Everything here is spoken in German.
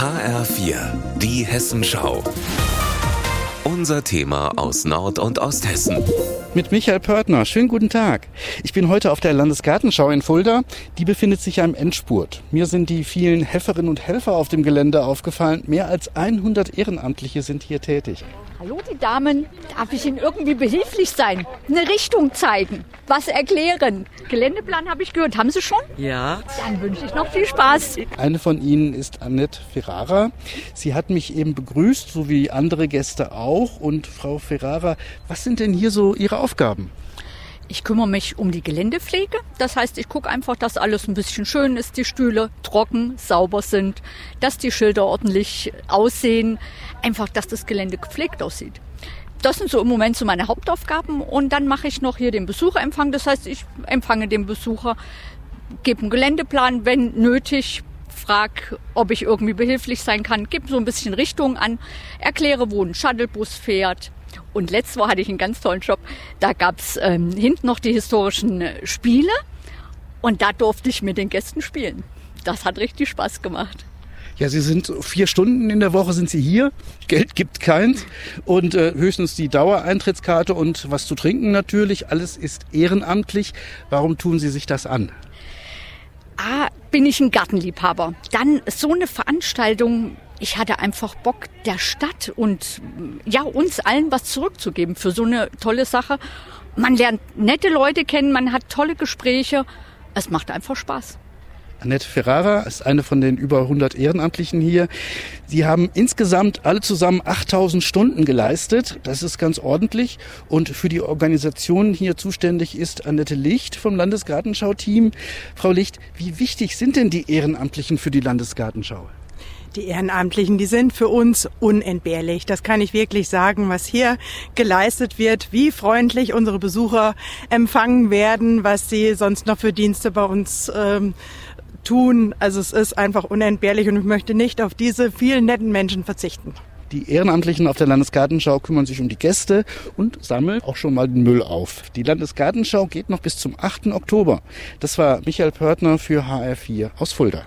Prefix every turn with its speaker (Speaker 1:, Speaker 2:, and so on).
Speaker 1: HR4, die Hessenschau. Unser Thema aus Nord- und Osthessen.
Speaker 2: Mit Michael Pörtner. Schönen guten Tag. Ich bin heute auf der Landesgartenschau in Fulda. Die befindet sich ja im Endspurt. Mir sind die vielen Helferinnen und Helfer auf dem Gelände aufgefallen. Mehr als 100 Ehrenamtliche sind hier tätig.
Speaker 3: Hallo, die Damen. Darf ich Ihnen irgendwie behilflich sein? Eine Richtung zeigen, was erklären. Geländeplan habe ich gehört. Haben Sie schon?
Speaker 4: Ja.
Speaker 3: Dann wünsche ich noch viel Spaß.
Speaker 2: Eine von ihnen ist Annette Ferrara. Sie hat mich eben begrüßt, so wie andere Gäste auch. Und Frau Ferrara, was sind denn hier so Ihre Aufgaben?
Speaker 3: Ich kümmere mich um die Geländepflege. Das heißt, ich gucke einfach, dass alles ein bisschen schön ist, die Stühle trocken, sauber sind, dass die Schilder ordentlich aussehen, einfach, dass das Gelände gepflegt aussieht. Das sind so im Moment so meine Hauptaufgaben und dann mache ich noch hier den Besucherempfang. Das heißt, ich empfange den Besucher, gebe einen Geländeplan, wenn nötig, frag, ob ich irgendwie behilflich sein kann, gebe so ein bisschen Richtung an, erkläre, wo ein Shuttlebus fährt. Und letztes Mal hatte ich einen ganz tollen Job. Da gab's ähm, hinten noch die historischen Spiele und da durfte ich mit den Gästen spielen. Das hat richtig Spaß gemacht.
Speaker 2: Ja, Sie sind vier Stunden in der Woche sind Sie hier. Geld gibt keins und äh, höchstens die Dauereintrittskarte und was zu trinken natürlich. Alles ist ehrenamtlich. Warum tun Sie sich das an?
Speaker 3: A, bin ich ein Gartenliebhaber. Dann so eine Veranstaltung. Ich hatte einfach Bock, der Stadt und ja, uns allen was zurückzugeben für so eine tolle Sache. Man lernt nette Leute kennen, man hat tolle Gespräche. Es macht einfach Spaß.
Speaker 2: Annette Ferrara ist eine von den über 100 Ehrenamtlichen hier. Sie haben insgesamt alle zusammen 8000 Stunden geleistet. Das ist ganz ordentlich. Und für die Organisation hier zuständig ist Annette Licht vom Landesgartenschau-Team. Frau Licht, wie wichtig sind denn die Ehrenamtlichen für die Landesgartenschau?
Speaker 4: Die Ehrenamtlichen, die sind für uns unentbehrlich. Das kann ich wirklich sagen, was hier geleistet wird, wie freundlich unsere Besucher empfangen werden, was sie sonst noch für Dienste bei uns ähm, tun. Also es ist einfach unentbehrlich und ich möchte nicht auf diese vielen netten Menschen verzichten.
Speaker 2: Die Ehrenamtlichen auf der Landesgartenschau kümmern sich um die Gäste und sammeln auch schon mal den Müll auf. Die Landesgartenschau geht noch bis zum 8. Oktober. Das war Michael Pörtner für HR4 aus Fulda.